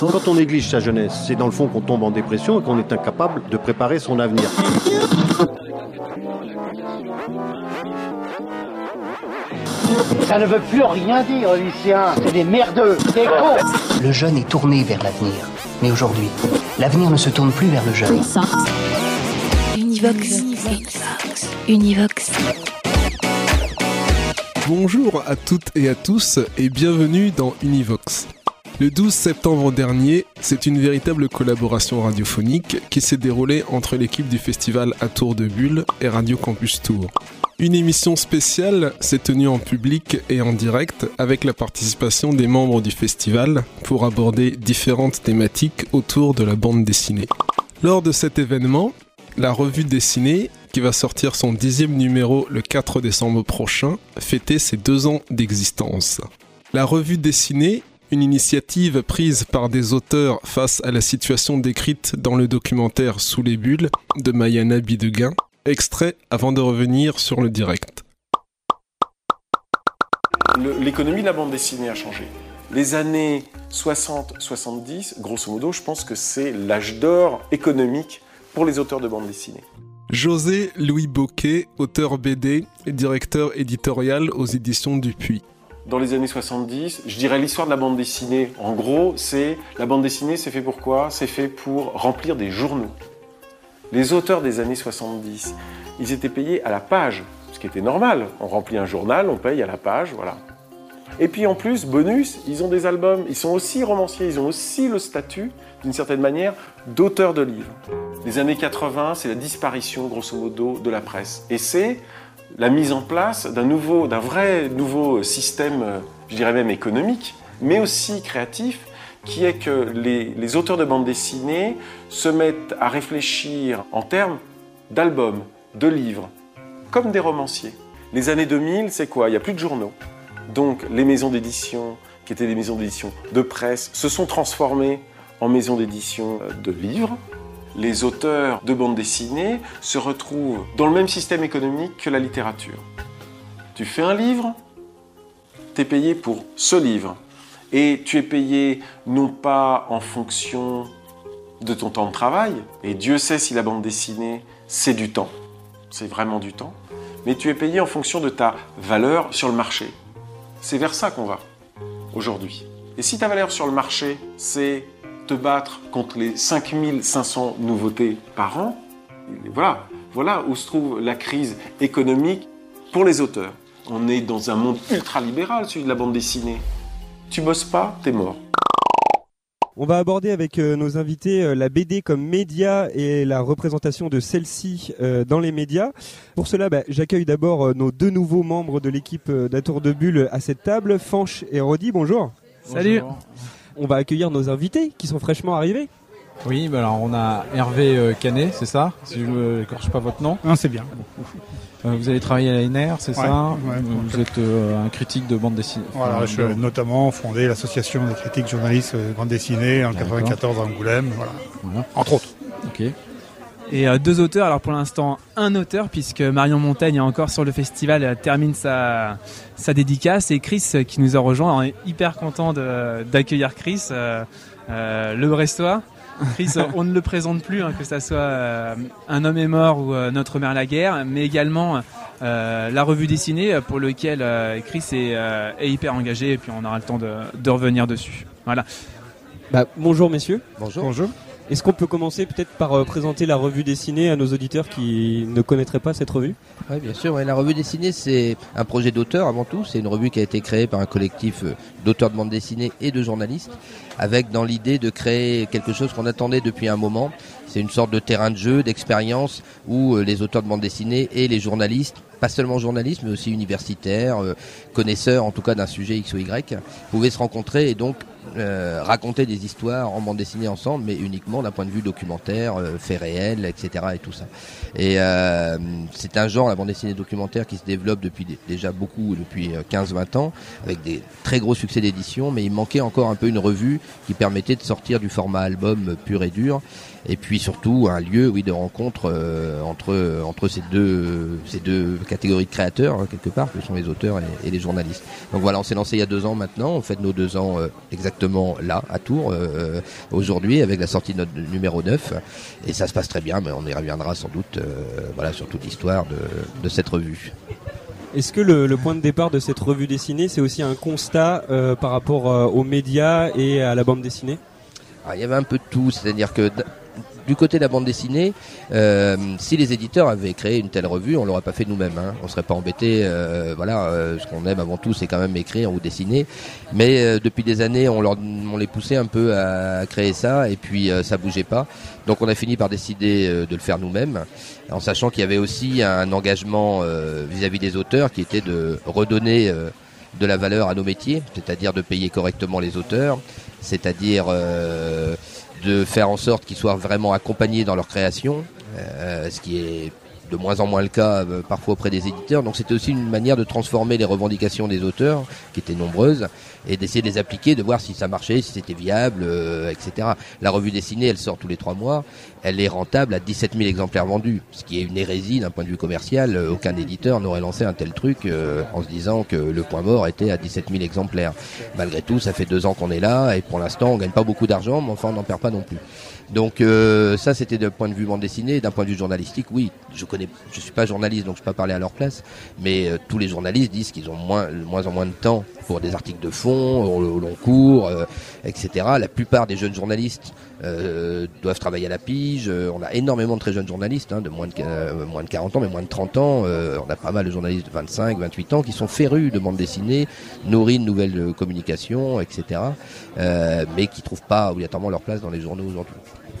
Quand on néglige sa jeunesse, c'est dans le fond qu'on tombe en dépression et qu'on est incapable de préparer son avenir. Ça ne veut plus rien dire, lycéens. C'est des merdeux, des cons. Le jeune est tourné vers l'avenir. Mais aujourd'hui, l'avenir ne se tourne plus vers le jeune. Univox. Univox. Univox. Bonjour à toutes et à tous et bienvenue dans Univox. Le 12 septembre dernier, c'est une véritable collaboration radiophonique qui s'est déroulée entre l'équipe du festival à Tour de Bulle et Radio Campus Tour. Une émission spéciale s'est tenue en public et en direct avec la participation des membres du festival pour aborder différentes thématiques autour de la bande dessinée. Lors de cet événement, la revue dessinée, qui va sortir son dixième numéro le 4 décembre prochain, fêtait ses deux ans d'existence. La revue dessinée, une initiative prise par des auteurs face à la situation décrite dans le documentaire Sous les bulles de Mayana Bideguin, extrait avant de revenir sur le direct. L'économie de la bande dessinée a changé. Les années 60-70, grosso modo, je pense que c'est l'âge d'or économique pour les auteurs de bande dessinée. José Louis Boquet, auteur BD et directeur éditorial aux éditions Dupuis. Dans les années 70, je dirais l'histoire de la bande dessinée, en gros, c'est la bande dessinée, c'est fait pour quoi? C'est fait pour remplir des journaux. Les auteurs des années 70, ils étaient payés à la page, ce qui était normal. On remplit un journal, on paye à la page, voilà. Et puis en plus, bonus, ils ont des albums, ils sont aussi romanciers, ils ont aussi le statut, d'une certaine manière, d'auteur de livres. Les années 80, c'est la disparition, grosso modo, de la presse. Et c'est la mise en place d'un nouveau, d'un vrai nouveau système, je dirais même économique, mais aussi créatif, qui est que les, auteurs de bande dessinée se mettent à réfléchir en termes d'albums, de livres, comme des romanciers. Les années 2000, c'est quoi? Il n'y a plus de journaux. Donc les maisons d'édition, qui étaient des maisons d'édition de presse, se sont transformées en maisons d'édition de livres. Les auteurs de bande dessinée se retrouvent dans le même système économique que la littérature. Tu fais un livre, tu es payé pour ce livre. Et tu es payé non pas en fonction de ton temps de travail, et Dieu sait si la bande dessinée, c'est du temps, c'est vraiment du temps, mais tu es payé en fonction de ta valeur sur le marché. C'est vers ça qu'on va aujourd'hui. Et si ta valeur sur le marché, c'est te battre contre les 5500 nouveautés par an, voilà, voilà où se trouve la crise économique pour les auteurs. On est dans un monde ultra-libéral, celui de la bande dessinée. Tu bosses pas, t'es mort. On va aborder avec euh, nos invités euh, la BD comme média et la représentation de celle-ci euh, dans les médias. Pour cela, bah, j'accueille d'abord nos deux nouveaux membres de l'équipe d'Atour de Bulle à cette table, Fanch et Rodi. Bonjour. Salut. On va accueillir nos invités qui sont fraîchement arrivés. Oui, bah alors on a Hervé Canet, c'est ça Si je ne corche pas votre nom. Non, c'est bien. Vous avez travaillé à l'ANR, c'est ça ouais, Vous êtes euh, un critique de bande dessinée. Voilà, je suis notamment fondé l'association des critiques journalistes de bande dessinée en 94 à Angoulême, voilà. Voilà. Entre autres. Ok. Et euh, deux auteurs, alors pour l'instant un auteur puisque Marion Montaigne est encore sur le festival euh, termine sa, sa dédicace et Chris euh, qui nous a rejoint, on est hyper content d'accueillir Chris, euh, euh, le Brestois. Chris, on ne le présente plus, hein, que ça soit euh, Un homme est mort ou euh, Notre mère la guerre, mais également euh, la revue dessinée pour lequel euh, Chris est, euh, est hyper engagé et puis on aura le temps de, de revenir dessus. Voilà. Bah, bonjour messieurs. Bonjour. Bonjour. Est-ce qu'on peut commencer peut-être par euh, présenter la revue dessinée à nos auditeurs qui ne connaîtraient pas cette revue? Oui, bien sûr. la revue dessinée, c'est un projet d'auteur avant tout. C'est une revue qui a été créée par un collectif euh, d'auteurs de bande dessinée et de journalistes, avec dans l'idée de créer quelque chose qu'on attendait depuis un moment. C'est une sorte de terrain de jeu, d'expérience, où euh, les auteurs de bande dessinée et les journalistes, pas seulement journalistes, mais aussi universitaires, connaisseurs en tout cas d'un sujet X ou Y, pouvaient se rencontrer et donc euh, raconter des histoires en bande dessinée ensemble, mais uniquement d'un point de vue documentaire, euh, fait réel, etc. et tout ça. Et euh, c'est un genre, la bande dessinée documentaire, qui se développe depuis dé- déjà beaucoup, depuis euh, 15-20 ans, avec des très gros succès d'édition, mais il manquait encore un peu une revue qui permettait de sortir du format album pur et dur, et puis surtout un lieu, oui, de rencontre entre entre ces deux ces deux catégories de créateurs hein, quelque part, que sont les auteurs et, les journalistes. Donc voilà, on s'est lancé il y a deux ans maintenant, on fait nos deux ans exactement là, à Tours, euh, aujourd'hui, avec la sortie de notre numéro 9. Et ça se passe très bien, mais on y reviendra sans doute euh, voilà, sur toute l'histoire de, de cette revue. Est-ce que le, le point de départ de cette revue dessinée, c'est aussi un constat euh, par rapport euh, aux médias et à la bande dessinée? Ah, il y avait un peu de tout, c'est-à-dire que du côté de la bande dessinée, euh, si les éditeurs avaient créé une telle revue, on l'aurait pas fait nous-mêmes. Hein. On serait pas embêté. euh, voilà, euh, ce qu'on aime avant tout, c'est quand même écrire ou dessiner. Mais depuis des années, on, les poussait un peu à, créer ça, et puis ça bougeait pas. Donc on a fini par décider de le faire nous-mêmes, en sachant qu'il y avait aussi un engagement vis-à-vis des auteurs qui était de redonner de la valeur à nos métiers, c'est-à-dire de payer correctement les auteurs, c'est-à-dire de faire en sorte qu'ils soient vraiment accompagnés dans leur création, euh, ce qui est de moins en moins le cas euh, parfois auprès des éditeurs. Donc c'était aussi une manière de transformer les revendications des auteurs, qui étaient nombreuses, et d'essayer de les appliquer, de voir si ça marchait, si c'était viable, euh, etc. La revue dessinée, elle sort tous les trois mois, elle est rentable à 17 000 exemplaires vendus, ce qui est une hérésie d'un point de vue commercial. Euh, Aucun éditeur n'aurait lancé un tel truc en se disant que le point mort était à 17 000 exemplaires. Malgré tout, ça fait deux ans qu'on est là, et pour l'instant, on gagne pas beaucoup d'argent, mais enfin, on n'en perd pas non plus. Donc euh, ça c'était d'un point de vue bande dessinée, d'un point de vue journalistique, oui, je connais, je suis pas journaliste donc je peux pas parler à leur place, mais euh, tous les journalistes disent qu'ils ont moins, moins en moins de temps pour des articles de fond, au, au long cours, euh, etc. La plupart des jeunes journalistes euh, doivent travailler à la pige. Euh, on a énormément de très jeunes journalistes, hein, de moins de, euh, moins de 40 ans, mais moins de 30 ans. Euh, on a pas mal de journalistes de 25, 28 ans qui sont férus de bande dessinée, nourris de nouvelles euh, communications, etc. euh, mais qui trouvent pas obligatoirement leur place dans les journaux aujourd'hui.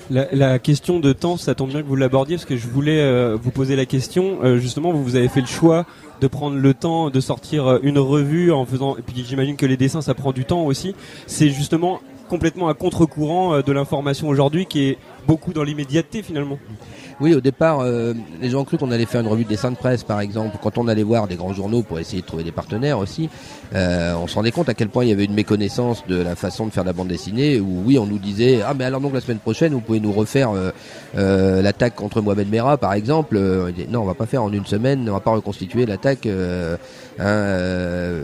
La, la question de temps, ça tombe bien que vous l'abordiez parce que je voulais euh, vous poser la question. Euh, justement, vous, vous avez fait le choix de prendre le temps de sortir une revue en faisant. Et puis j'imagine que les dessins, ça prend du temps aussi. C'est justement complètement à contre-courant euh, de l'information aujourd'hui qui est beaucoup dans l'immédiateté finalement. Oui, au départ, euh, les gens ont cru qu'on allait faire une revue de dessin de presse, par exemple. Quand on allait voir des grands journaux pour essayer de trouver des partenaires aussi, euh, on se rendait compte à quel point il y avait une méconnaissance de la façon de faire la bande dessinée. Où oui, on nous disait ah mais alors donc la semaine prochaine vous pouvez nous refaire euh, l'attaque contre Mohamed Merah, par exemple. Non, on va pas faire en une semaine, on va pas reconstituer l'attaque. hein,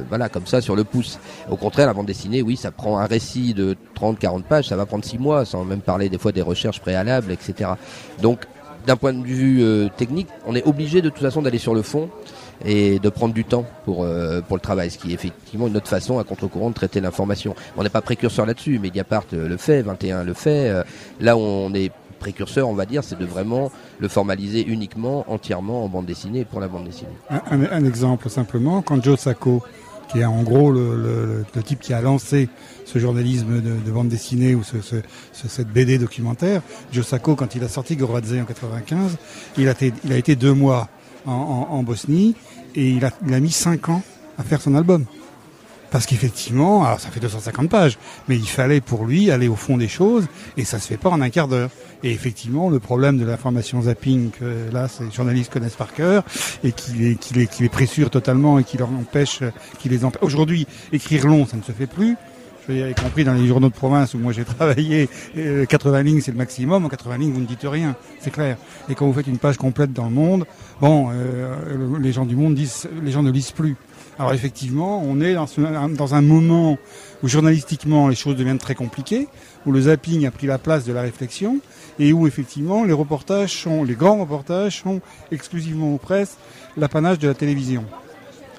voilà, comme ça sur le pouce. Au contraire, la bande dessinée, oui, ça prend un récit de 30-40 pages, ça va prendre 6 mois, sans même parler des fois des recherches préalables, etc. Donc d'un point de vue euh, technique, on est obligé de toute façon d'aller sur le fond et de prendre du temps pour euh, pour le travail, ce qui est effectivement une autre façon à contre-courant de traiter l'information. On n'est pas précurseur là-dessus, Mediapart euh, le fait, 21 le fait. là on est précurseur, on va dire, c'est de vraiment le formaliser uniquement, entièrement en bande dessinée pour la bande dessinée. Un, exemple simplement, quand Joe Sacco, qui est en gros le type qui a lancé ce journalisme de, de bande dessinée ou ce, ce- ce- cette BD documentaire, Joe Sacco, quand il a sorti Goradze en 95, il a, été, il a été deux mois en, en- en Bosnie et il a, il a mis cinq ans à faire son album. Parce qu'effectivement, ça fait 250 pages, mais il fallait pour lui aller au fond des choses, et ça se fait pas en un quart d'heure. Et effectivement, le problème de l'information zapping, que là, ces journalistes connaissent par cœur, et qui les, qui les, qui les pressure totalement et qui leur empêche, qui les empêche. Aujourd'hui, écrire long, ça ne se fait plus. Je y compris dans les journaux de province où moi j'ai travaillé, euh, 80 lignes c'est le maximum, en 80 lignes vous ne dites rien, c'est clair. Et quand vous faites une page complète dans le monde, bon, euh, les gens du monde disent, les gens ne lisent plus. Alors effectivement, on est dans, ce- dans un moment où journalistiquement les choses deviennent très compliquées, où le zapping a pris la place de la réflexion, et où effectivement les reportages sont, les grands reportages sont exclusivement aux presses l'apanage de la télévision.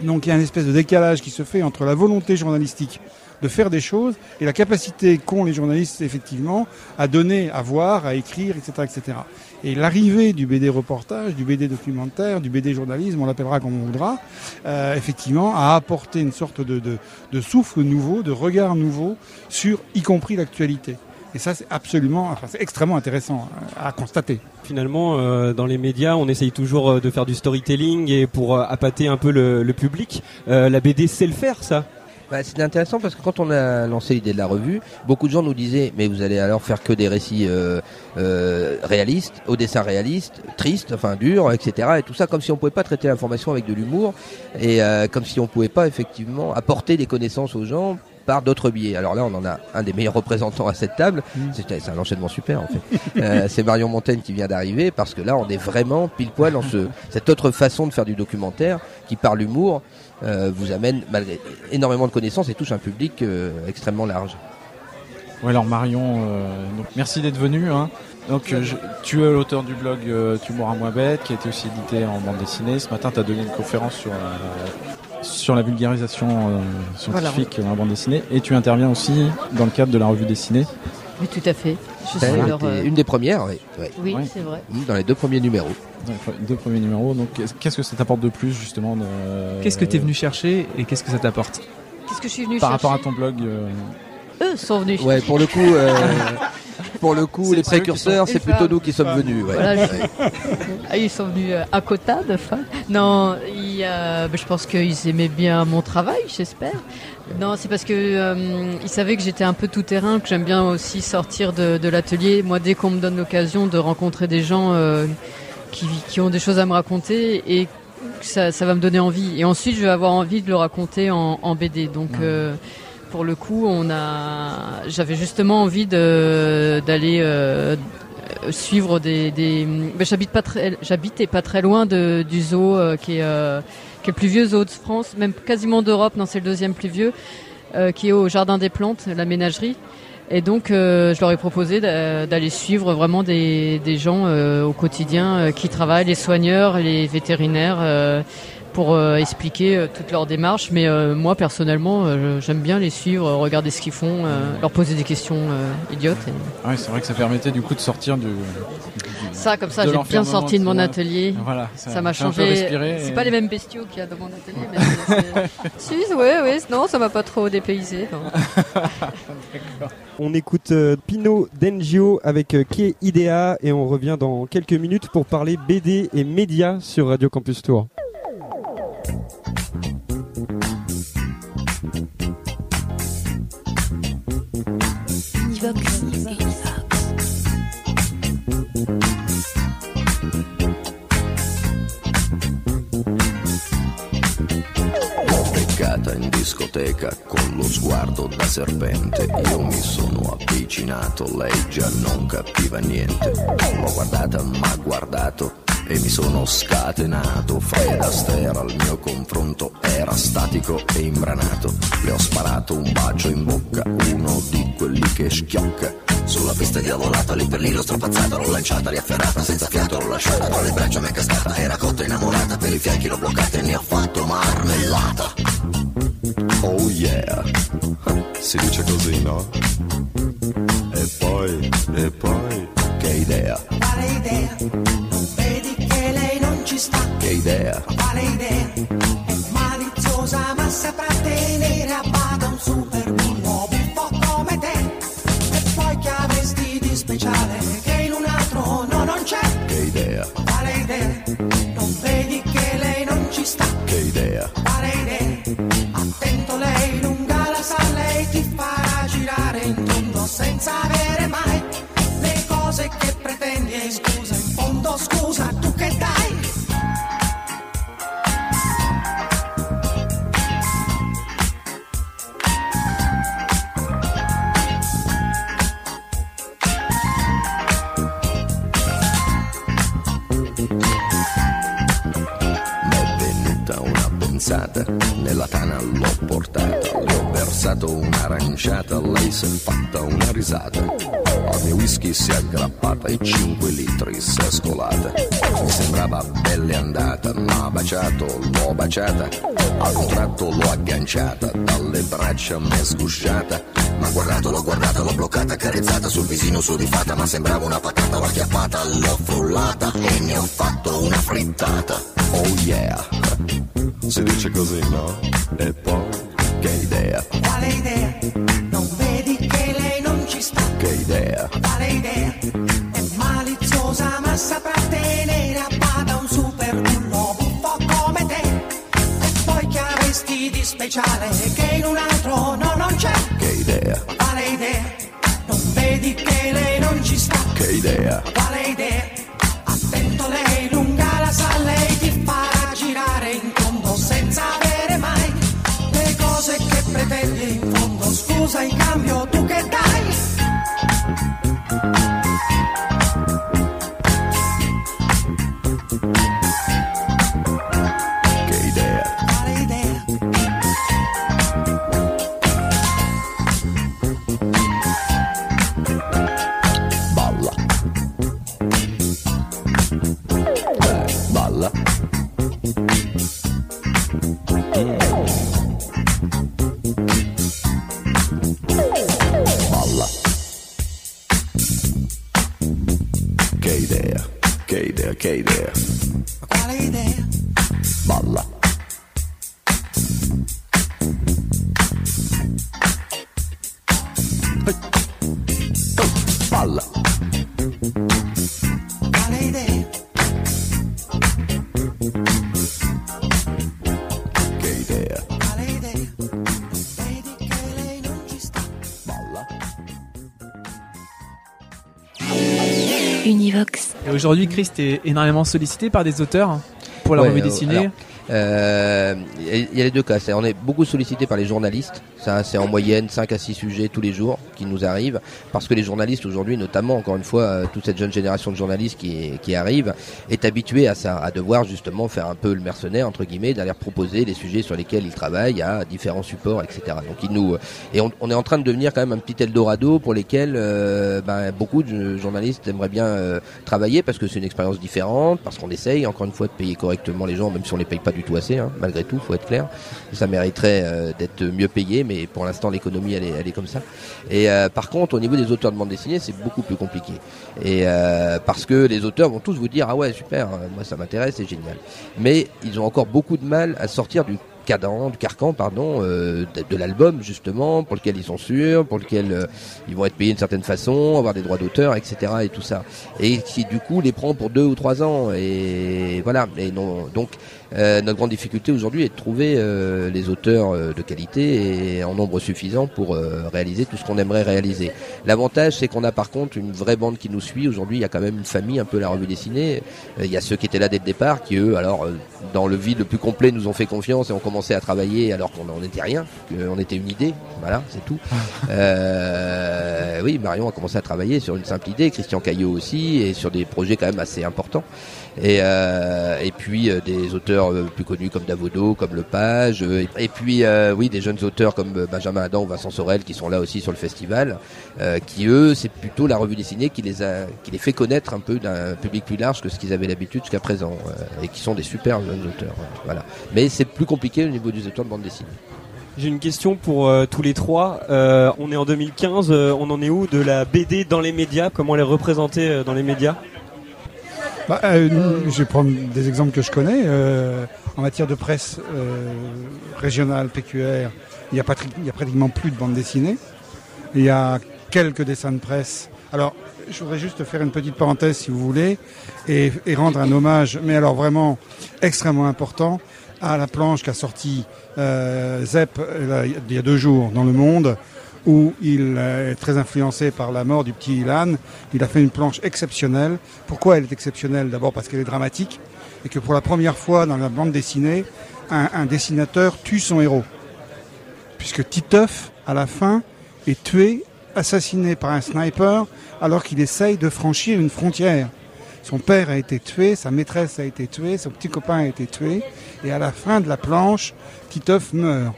Donc il y a une espèce de décalage qui se fait entre la volonté journalistique de faire des choses et la capacité qu'ont les journalistes effectivement à donner, à voir, à écrire, etc. etc. Et l'arrivée du BD reportage, du BD documentaire, du BD journalisme, on l'appellera comme on voudra, euh, effectivement, a apporté une sorte de, de, souffle nouveau, de regard nouveau sur y compris l'actualité. Et ça, c'est absolument, enfin, c'est extrêmement intéressant à constater. Finalement, euh, dans les médias, on essaye toujours euh, de faire du storytelling et pour euh, appâter un peu le, public. Euh, la BD sait le faire, ça? Bah, C'était intéressant parce que quand on a lancé l'idée de la revue, beaucoup de gens nous disaient mais vous allez alors faire que des récits euh, euh, réalistes, au dessin réaliste, tristes, enfin durs, etc. Et tout ça comme si on pouvait pas traiter l'information avec de l'humour et euh, comme si on pouvait pas effectivement apporter des connaissances aux gens par d'autres biais. Alors là, on en a un des meilleurs représentants à cette table. C'est c'est un enchaînement super en fait. Euh, c'est Marion Montaigne qui vient d'arriver parce que là, on est vraiment pile poil dans ce, cette autre façon de faire du documentaire qui, par l'humour, vous amène malgré énormément de connaissances et touche un public euh, extrêmement large. Ouais, alors Marion, euh, donc merci d'être venu. Hein. Donc, euh, je- tu es l'auteur du blog euh, Tu mourras moins bête, qui a été aussi édité en bande dessinée. Ce matin, tu as donné une conférence sur, euh, sur la vulgarisation euh, scientifique en bande dessinée. Et tu interviens aussi dans le cadre de la revue dessinée. Oui, tout à fait. Je suis une leur, des- euh, une des premières, oui. Oui, Ouais. c'est vrai. Dans les deux premiers numéros. Dans les deux premiers numéros. Donc, qu'est-ce- que ça t'apporte de plus, justement de- Qu'est-ce que tu es venu chercher et qu'est-ce que ça t'apporte Qu'est-ce que je suis venu Par chercher rapport à ton blog euh, Eux sont venus Ouais, chercher. pour le coup, euh, pour le coup, les précurseurs, c'est plutôt femmes. nous qui sommes venus. ouais. Voilà, je- Ouais. Ah, ils sont venus à Cotade, enfin. Non, ils, euh, ben, je pense qu'ils aimaient bien mon travail, j'espère. Non, c'est parce que euh, ils savaient que j'étais un peu tout terrain, que j'aime bien aussi sortir de, de l'atelier. Moi, dès qu'on me donne l'occasion de rencontrer des gens euh, qui, qui ont des choses à me raconter et que ça, ça va me donner envie. Et ensuite, je vais avoir envie de le raconter en, en BD. Donc, euh, pour le coup, on a, j'avais justement envie de d'aller euh, suivre des. des... j'habite pas très, j'habitais pas très loin de, du zoo euh, qui est euh, qui est le plus vieux zoo de France, même quasiment d'Europe. Non, c'est le deuxième plus vieux, euh, qui est au Jardin des Plantes, la ménagerie. Et donc, euh, je leur ai proposé d'a- d'aller suivre vraiment des, gens euh, au quotidien qui travaillent, les soigneurs, les vétérinaires, pour euh, expliquer euh, toute leur démarche. Mais euh, moi, personnellement, euh, j'aime bien les suivre, regarder ce qu'ils font, euh, leur poser des questions euh, idiotes. et- Ouais, c'est vrai que ça permettait du coup de sortir du. du- Ça, comme ça, j'ai bien sorti de mon atelier. Voilà, Ça m'a changé. C'est et- pas les mêmes bestiaux qu'il y a dans mon atelier. Mais si, ouais, ouais, non, ça m'a pas trop dépaysé. On écoute euh, Pino Dengio avec euh, Idea et on revient dans quelques minutes pour parler BD et médias sur Radio Campus Tour. Discoteca con lo sguardo da serpente. Io mi sono avvicinato, lei già non capiva niente. L'ho guardata, m'ha guardato e mi sono scatenato. Fred Astaire al mio confronto era statico e imbranato. Le ho sparato un bacio in bocca, uno di quelli che schiocca. Sulla pista diavolata, lì per lì l'ho strapazzata, l'ho lanciata, riafferrata, senza fiato l'ho lasciata, tra le braccia mi è cascata, era cotta innamorata, per i fianchi l'ho bloccata e ne ho fatto marmellata. Oh yeah, si dice così, no? E poi, e poi, che idea, Quale idea? Vedi che lei non ci sta? che idea, Quale idea? Pensata, nella tana l'ho portata, le ho versato un'aranciata, lei si è fatta una risata, al mio whisky si è aggrappata e 5 litri si è scolata, mi sembrava bella andata, ma baciato, l'ho baciata, al contratto l'ho agganciata, dalle braccia m'è sgusciata, ma guardato, l'ho guardata, l'ho bloccata, carezzata sul visino su di fata, ma sembrava una patata, l'ho acchiappata, l'ho frullata e ne ho fatto una frittata. Oh yeah, si dice così, no? E poi, che idea, Quale idea? Non vedi che lei non ci sta? che idea, Quale idea? È maliziosa ma saprà tenere a bada un super bullo buffo come te. E poi che avresti di speciale che in un altro no non c'è? che idea, Quale idea? Non vedi che lei non ci sta? che idea, Quale idea? Attento lei lunga pausa y cambio, tú qué tal. Che idea, idea. Quale idea? Balla. Balla. Aujourd'hui, Chris, t'es énormément sollicité par des auteurs pour la Ouais, revue euh, dessinée. alors, euh, Il y a les deux cas. On est beaucoup sollicité par les journalistes. Ça, c'est en moyenne 5 à 6 sujets tous les jours qui nous arrivent. Parce que les journalistes aujourd'hui, notamment, encore une fois, euh, toute cette jeune génération de journalistes qui, qui arrive, est habituée à ça, à devoir justement faire un peu le mercenaire, entre guillemets, d'aller proposer les sujets sur lesquels ils travaillent à différents supports, etc. Donc, ils nous, et on, on est en train de devenir quand même un petit Eldorado pour lesquels euh, ben, beaucoup de journalistes aimeraient bien euh, travailler parce que c'est une expérience différente, parce qu'on essaye encore une fois de payer correctement les gens, même si on les paye pas du tout assez, hein, malgré tout, faut être clair. Ça mériterait euh, d'être mieux payé, mais pour l'instant l'économie elle est, elle est comme ça. Et euh, par contre, au niveau des auteurs de bande dessinée, c'est beaucoup plus compliqué. Et euh, parce que les auteurs vont tous vous dire ah ouais super, euh, moi ça m'intéresse, c'est génial. Mais ils ont encore beaucoup de mal à sortir du cadran, du carcan, pardon, euh, de, de l'album justement, pour lequel ils sont sûrs, pour lequel euh, ils vont être payés d'une certaine façon, avoir des droits d'auteur, etc. et tout ça. Et qui du coup les prend pour deux ou trois ans. Et voilà. Et non, donc euh, notre grande difficulté aujourd'hui est de trouver euh, les auteurs euh, de qualité et en nombre suffisant pour euh, réaliser tout ce qu'on aimerait réaliser. L'avantage, c'est qu'on a par contre une vraie bande qui nous suit. Aujourd'hui, il y a quand même une famille, un peu la revue dessinée. Euh, Il y a ceux qui étaient là dès le départ, qui eux, alors euh, dans le vide le plus complet, nous ont fait confiance et ont commencé à travailler alors qu'on n'en était rien, qu'on était une idée. Voilà, c'est tout. Euh, oui, Marion a commencé à travailler sur une simple idée, Christian Caillot aussi, et sur des projets quand même assez importants. Et, euh, et puis euh, des auteurs euh, plus connus comme Davodo, comme Lepage, euh, et, puis euh, oui des jeunes auteurs comme Benjamin Adam ou Vincent Sorel qui sont là aussi sur le festival, qui eux c'est plutôt la revue dessinée qui les a, qui les fait connaître un peu d'un public plus large que ce qu'ils avaient l'habitude jusqu'à présent, et qui sont des super jeunes auteurs. voilà. Mais c'est plus compliqué au niveau des auteurs de bande dessinée. J'ai une question pour tous les trois. On est en 2015, euh, on en est où de la BD dans les médias? Comment elle est représentée dans les médias? Bah, euh, je vais prendre des exemples que je connais. Euh, en matière de presse euh, régionale, PQR, il n'y a, a pratiquement plus de bande dessinée. Il y a quelques dessins de presse. Alors, je voudrais juste faire une petite parenthèse, si vous voulez, et, et rendre un hommage, mais alors vraiment extrêmement important, à la planche qu'a sorti euh, Zep il y a deux jours dans Le Monde, où il euh, est très influencé par la mort du petit Ilan. Il a fait une planche exceptionnelle. Pourquoi elle est exceptionnelle? D'abord parce qu'elle est dramatique et que pour la première fois dans la bande dessinée, un, un dessinateur tue son héros. Puisque Titeuf, à la fin, est tué, assassiné par un sniper alors qu'il essaye de franchir une frontière. Son père a été tué, sa maîtresse a été tuée, son petit copain a été tué, et à la fin de la planche, Titeuf meurt.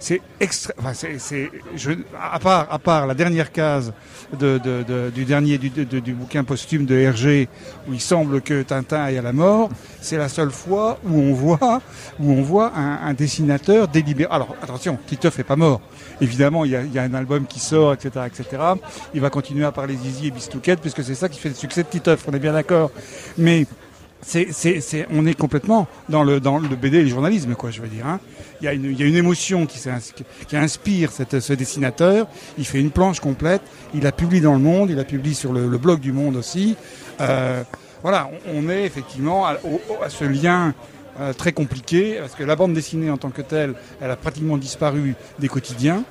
C'est extra... enfin, c'est, je- à part, à part la dernière case de, de- du dernier du, du bouquin posthume de Hergé, où il semble que Tintin aille à la mort, c'est la seule fois où on voit, où on voit un, dessinateur délibéré. Alors attention, Titeuf est pas mort. Évidemment, il y, a, y a un album qui sort, etc., etc. Il va continuer à parler Zizi et Bistouquette, puisque c'est ça qui fait le succès de Titeuf. On est bien d'accord. Mais c'est, c'est, c'est, on est complètement dans le, dans le BD et le journalisme, quoi, je veux dire. Hein. Il, y a une, il y a une émotion qui, qui inspire ce dessinateur. Il fait une planche complète. Il la publie dans le Monde. Il la publie sur le, blog du Monde aussi. Euh, voilà, on, est effectivement à ce lien euh, très compliqué, parce que la bande dessinée en tant que telle, elle a pratiquement disparu des quotidiens.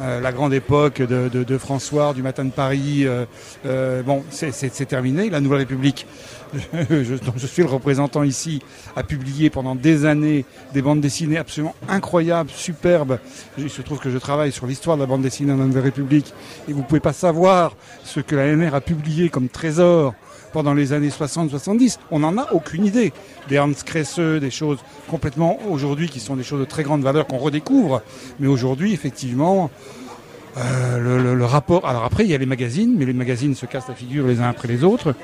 Euh, la grande époque de, de, de François, du Matin de Paris, euh, euh, bon, c'est- terminé. La Nouvelle République, je, dont je suis le représentant ici, a publié pendant des années des bandes dessinées absolument incroyables, superbes. Il se trouve que je travaille sur l'histoire de la bande dessinée dans la Nouvelle République, et vous pouvez pas savoir ce que la NR a publié comme trésor pendant les années 60-70. On n'en a aucune idée. Des Hans Kresse, des choses complètement aujourd'hui qui sont des choses de très grande valeur qu'on redécouvre. Mais aujourd'hui, effectivement, euh, le, rapport. Alors après, il y a les magazines, mais les magazines se cassent la figure les uns après les autres.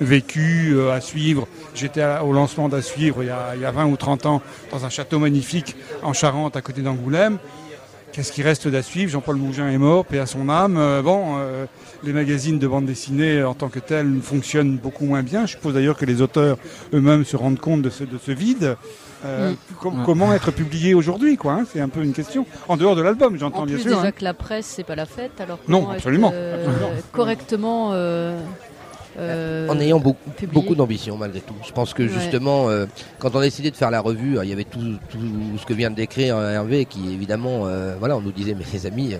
Vécu euh, à suivre. J'étais au lancement d'à suivre il y, a, il y a 20 ou 30 ans dans un château magnifique en Charente, à côté d'Angoulême. Qu'est-ce qui reste d'à suivre? Jean-Paul Mougin est mort, paix à son âme. Euh, bon, euh, les magazines de bande dessinée en tant que tels fonctionnent beaucoup moins bien. Je suppose d'ailleurs que les auteurs eux-mêmes se rendent compte de ce, de ce vide. Euh, Mm. com-. Comment être publié aujourd'hui, quoi hein? C'est un peu une question. En dehors de l'album, j'entends En bien sûr. déjà hein. que la presse c'est pas la fête, alors Non, être, absolument. euh, Absolument. correctement. Euh, en ayant beaucoup, d'ambition malgré tout. Je pense que Ouais. justement, euh, quand on a décidé de faire la revue, euh, il y avait tout, tout ce que vient de décrire Hervé, qui évidemment, euh, voilà, on nous disait, mais les amis,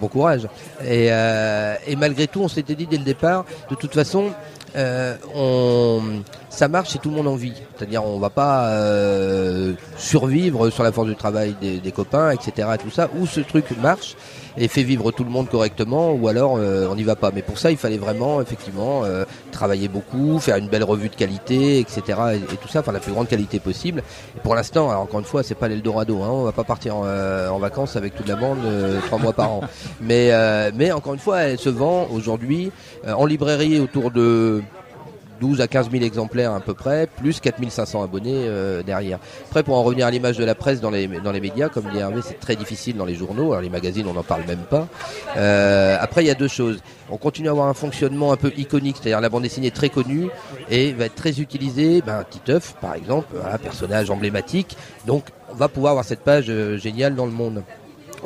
bon courage. Et, et malgré tout, on s'était dit dès le départ, de toute façon, on, ça marche si tout le monde en vit. C'est-à-dire, on va pas euh, survivre sur la force du travail des, des copains, etc. Tout ça, où ce truc marche et fait vivre tout le monde correctement, ou alors euh, on n'y va pas. Mais pour ça, il fallait vraiment, effectivement, euh, travailler beaucoup, faire une belle revue de qualité, etc. Et, et tout ça, enfin la plus grande qualité possible. Et pour l'instant, alors encore une fois, c'est pas l'Eldorado. Hein, on va pas partir en, euh, en vacances avec toute la bande euh, trois mois par an. Mais, euh, mais encore une fois, elle se vend aujourd'hui euh, en librairie autour de 12 à 15 000 exemplaires à peu près, plus 4500 abonnés euh, derrière. Après, pour en revenir à l'image de la presse dans les, dans les médias, comme dit Hervé, c'est très difficile dans les journaux. Alors les magazines, on n'en parle même pas. Euh, après, il y a deux choses. On continue à avoir un fonctionnement un peu iconique, c'est-à-dire la bande dessinée est très connue et va être très utilisée. Ben, Titeuf, par exemple, un personnage emblématique. Donc, on va pouvoir avoir cette page euh, géniale dans le monde.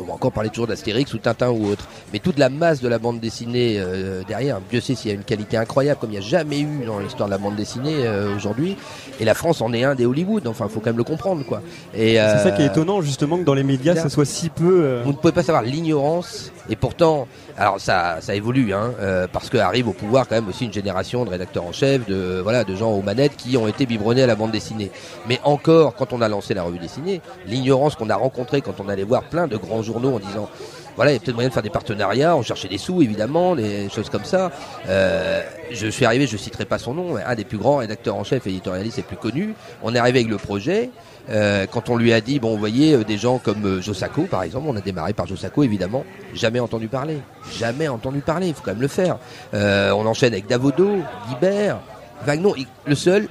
On va encore parler toujours d'Astérix ou Tintin ou autre. Mais toute la masse de la bande dessinée euh, derrière, Dieu sait s'il y a une qualité incroyable comme il n'y a jamais eu dans l'histoire de la bande dessinée euh, aujourd'hui. Et la France en est un des Hollywood, enfin il faut quand même le comprendre quoi. Et, C'est euh, ça qui est étonnant justement que dans les médias ça soit si peu. euh, vous ne pouvez pas savoir l'ignorance. Et pourtant, alors ça, ça évolue, hein, euh, parce qu'arrive au pouvoir quand même aussi une génération de rédacteurs en chef, de voilà, de gens aux manettes qui ont été biberonnés à la bande dessinée. Mais encore, quand on a lancé la revue dessinée, l'ignorance qu'on a rencontrée quand on allait voir plein de grands journaux en disant voilà, il y a peut-être moyen de faire des partenariats, on cherchait des sous évidemment, des choses comme ça. Euh, je suis arrivé, je citerai pas son nom, mais un des plus grands rédacteurs en chef et éditorialistes les plus connus. On est arrivé avec le projet. Euh, quand on lui a dit, bon, vous voyez, euh, des gens comme euh, Josako, par exemple, on a démarré par Josako, évidemment, jamais entendu parler, jamais entendu parler, il faut quand même le faire. Euh, on enchaîne avec Davodo, Guibert, Wagnon, il- le seul,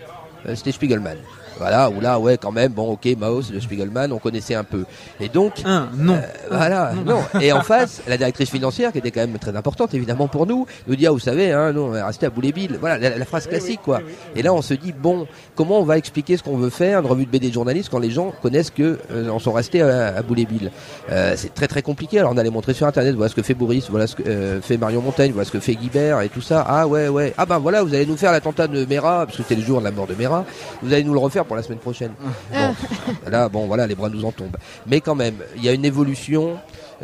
c'était Spiegelman. Voilà, ou là, ouais, quand même, bon, ok, Maus, le Spiegelman, on connaissait un peu. Et donc, Un, non. euh, voilà, Non. non. Et en face, la directrice financière, qui était quand même très importante, évidemment, pour nous, nous dit, ah, vous savez, hein, nous, on va rester à Bouléville. Voilà, la, la phrase classique, quoi. Et là, on se dit, bon, comment on va expliquer ce qu'on veut faire, une revue de BD de journalistes, quand les gens connaissent que, euh, en sont restés à, à Bouléville. Euh, c'est très, très compliqué. Alors, on allait montrer sur Internet, voilà ce que fait Boris, voilà ce que euh, fait Marion Montaigne, voilà ce que fait Guibert et tout ça. Ah, ouais, ouais. Ah, ben voilà, vous allez nous faire l'attentat de Mera, parce que c'était le jour de la mort de Mera. Vous allez nous le refaire pour la semaine prochaine. Bon, là, bon, voilà, les bras nous en tombent. Mais quand même, il y a une évolution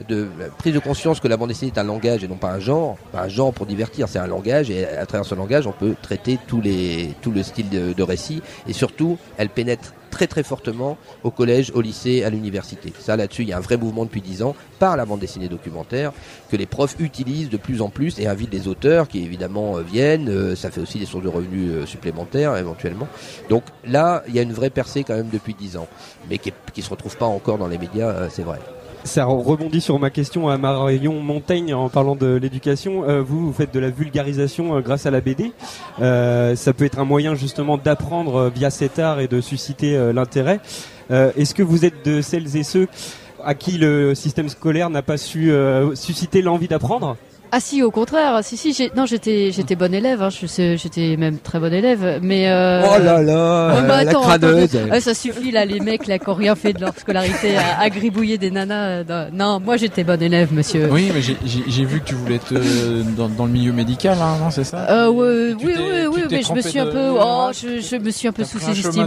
de prise de conscience que la bande dessinée est un langage et non pas un genre. Pas un genre pour divertir, c'est un langage et à travers ce langage, on peut traiter tous les, tout le style de, récit et surtout, elle pénètre très très fortement au collège, au lycée, à l'université. Ça là-dessus, il y a un vrai mouvement depuis 10 ans par la bande dessinée documentaire que les profs utilisent de plus en plus et invitent les auteurs qui évidemment euh, viennent. Euh, ça fait aussi des sources de revenus euh, supplémentaires éventuellement. Donc là, il y a une vraie percée quand même depuis 10 ans, mais qui, qui se retrouve pas encore dans les médias, c'est vrai. Ça rebondit sur ma question à Marion Montaigne en parlant de l'éducation. Euh, vous, vous faites de la vulgarisation euh, grâce à la BD. Euh, ça peut être un moyen justement d'apprendre via cet art et de susciter l'intérêt. Est-ce que vous êtes de celles et ceux à qui le système scolaire n'a pas su susciter l'envie d'apprendre? Ah si, au contraire. Si si, non, j'étais j'étais bonne élève. Hein, j'étais même très bonne élève. Mais euh... Oh là là, Ouais, bah, la attends, crâneuse. attends, ouais, ça suffit là, les mecs là qui ont rien fait de leur scolarité à, à gribouiller des nanas. euh, dans- Non, moi j'étais bonne élève, monsieur. Oui, mais j'ai- vu que tu voulais être euh, dans, dans le milieu médical, hein, non, c'est ça? Euh, ouais, oui, oui, oui, mais je me suis un de- peu, oh, je, je me suis un peu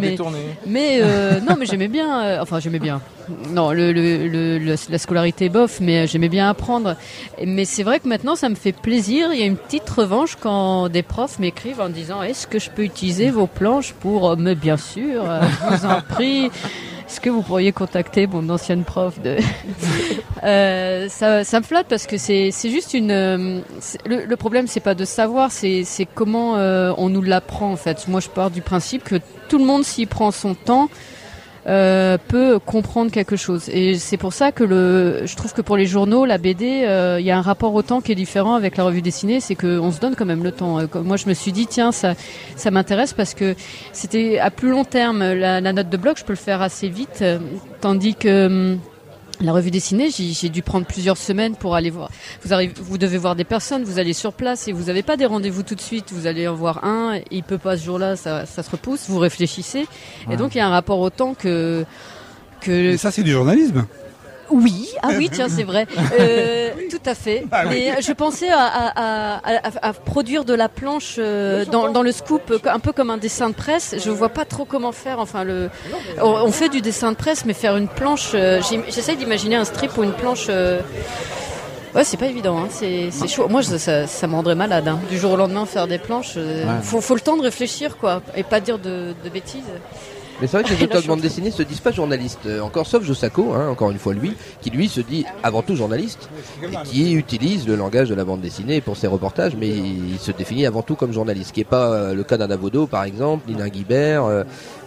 détourné. Mais euh, non, mais j'aimais bien. euh, enfin, j'aimais bien. Non, la scolarité bof, mais euh, j'aimais bien apprendre. Mais c'est vrai que maintenant, ça me fait plaisir. Il y a une petite revanche quand des profs m'écrivent en disant Est-ce que je peux utiliser vos planches pour. euh, Mais bien sûr, euh, je vous en prie. Est-ce que vous pourriez contacter mon ancienne prof ça, ça me flatte parce que c'est juste une. le, le problème c'est pas de savoir, c'est comment on nous l'apprend en fait. Moi je pars du principe que tout le monde s'y prend son temps. Euh, peut comprendre quelque chose. Et c'est pour ça que le je trouve que pour les journaux la BD euh, il y a un rapport au temps qui est différent avec la revue dessinée c'est que on se donne quand même le temps. Euh, moi je me suis dit tiens ça ça m'intéresse parce que c'était à plus long terme la, la note de bloc je peux le faire assez vite. Euh, tandis que hum, la revue dessinée, j'ai j'ai dû prendre plusieurs semaines pour aller voir. Vous, arrivez, vous devez voir des personnes, vous allez sur place et vous n'avez pas des rendez-vous tout de suite. Vous allez en voir un, il peut pas ce jour-là, ça, ça se repousse. Vous réfléchissez, Ouais. et donc il y a un rapport au temps que que. Ça, c'est du journalisme. Oui, ah oui, tiens, c'est vrai. Euh, tout à fait. Ah oui. Mais je pensais à, à- à- produire de la planche euh, dans, dans le scoop, euh, un peu comme un dessin de presse. Je vois pas trop comment faire. Enfin, le, on, on fait du dessin de presse, mais faire une planche. euh, J'essaye d'imaginer un strip ou une planche. euh, Ouais, c'est pas évident, hein. c'est chaud. Moi, je- ça, ça me rendrait malade. hein. Du jour au lendemain, faire des planches, euh, Ouais. faut, faut le temps de réfléchir, quoi, et pas dire de, de bêtises. Mais c'est vrai que les auteurs de bande dessinée se disent pas journalistes, euh, encore sauf Josako, hein, encore une fois lui, qui lui se dit avant tout journaliste, et qui utilise le langage de la bande dessinée pour ses reportages, mais il se définit avant tout comme journaliste, ce qui n'est pas euh, le cas d'un Avodo par exemple, ni d'un Guibert, euh,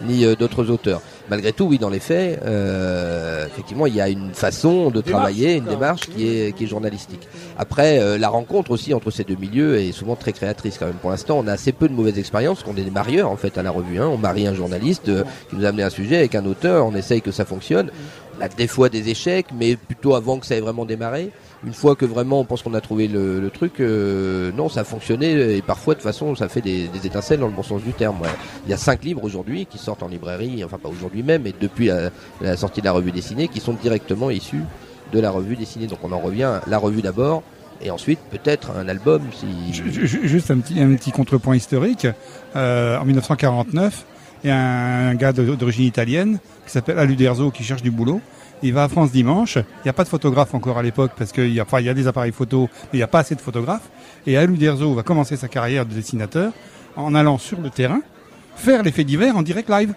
ni euh, d'autres auteurs. Malgré tout, oui, dans les faits, euh, effectivement, il y a une façon de travailler, une démarche qui est, qui est journalistique. Après, euh, la rencontre aussi entre ces deux milieux est souvent très créatrice quand même. Pour l'instant, on a assez peu de mauvaises expériences, qu'on est des marieurs en fait à la revue. Hein. On marie un journaliste euh, qui nous a amené un sujet avec un auteur, on essaye que ça fonctionne. On a des fois des échecs, mais plutôt avant que ça ait vraiment démarré. Une fois que vraiment on pense qu'on a trouvé le, le truc, euh, non, ça a fonctionné et parfois de toute façon ça fait des, des étincelles dans le bon sens du terme. Il y a cinq livres aujourd'hui qui sortent en librairie, enfin pas aujourd'hui même, mais depuis la, sortie de la revue dessinée, qui sont directement issus de la revue dessinée. Donc on en revient la revue d'abord et ensuite peut-être un album si. Ju- ju- Juste un petit, un petit contrepoint historique. Euh, en 1949, il y a un gars d'origine italienne qui s'appelle Aluderzo qui cherche du boulot. Il va à France dimanche. Il n'y a pas de photographe encore à l'époque parce qu'il y, a- y a des appareils photo, mais il n'y a pas assez de photographes. Et Aluderzo va commencer sa carrière de dessinateur en allant sur le terrain faire les faits divers en direct live.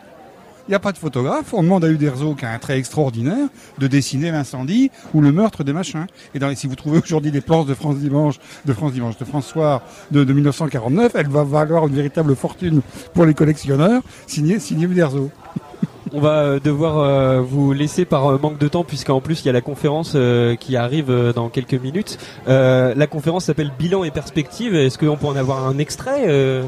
Il n'y a pas de photographe. On demande à Uderzo, qui a un trait extraordinaire, de dessiner l'incendie ou le meurtre des machins. Et dans, si vous trouvez aujourd'hui des planches de France Dimanche, de France Dimanche, de France Soir de, de 1949, elle va valoir une véritable fortune pour les collectionneurs, signé, signé Uderzo. On va euh, devoir euh, vous laisser par euh, manque de temps puisqu'en plus il y a la conférence qui arrive dans quelques minutes. La conférence s'appelle Bilan et perspective. Est-ce qu'on peut en avoir un extrait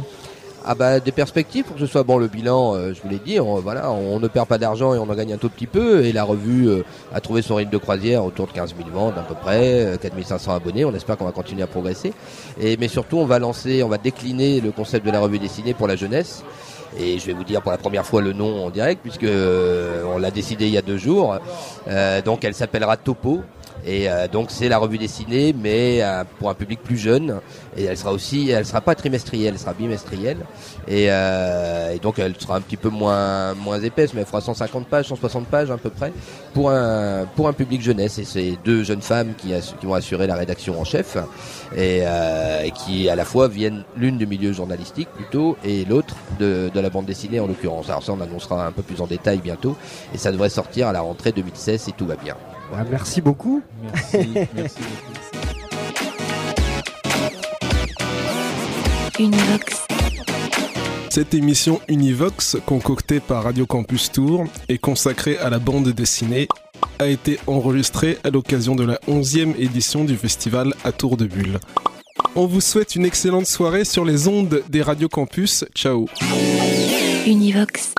Ah bah des perspectives pour que ce soit bon le bilan, euh, je vous l'ai dit, on, voilà, on ne perd pas d'argent et on en gagne un tout petit peu et la revue euh, a trouvé son rythme de croisière autour de 15 000 ventes à peu près, euh, 4500 abonnés, on espère qu'on va continuer à progresser. Et mais surtout on va lancer, on va décliner le concept de la revue dessinée pour la jeunesse. Et je vais vous dire pour la première fois le nom en direct puisque euh, on l'a décidé il y a deux jours. Euh, donc elle s'appellera Topo. Et euh, donc c'est la revue dessinée, mais euh, pour un public plus jeune. Et elle sera aussi, elle sera pas trimestrielle, elle sera bimestrielle. Et, euh, donc elle sera un petit peu moins moins épaisse, mais elle fera 150 pages, 160 pages à peu près pour un pour un public jeunesse. Et c'est deux jeunes femmes qui, qui vont assurer la rédaction en chef et, et qui à la fois viennent l'une du milieu journalistique plutôt et l'autre de, de la bande dessinée en l'occurrence. Alors ça on annoncera un peu plus en détail bientôt et ça devrait sortir à la rentrée 2016 si tout va bien. Ah, Merci beaucoup. Merci, merci Univox. Cette émission Univox, concoctée par Radio Campus Tour et consacrée à la bande dessinée, a été enregistrée à l'occasion de la 11e édition du festival à Tour de Bulle. On vous souhaite une excellente soirée sur les ondes des Radio Campus. Ciao Univox.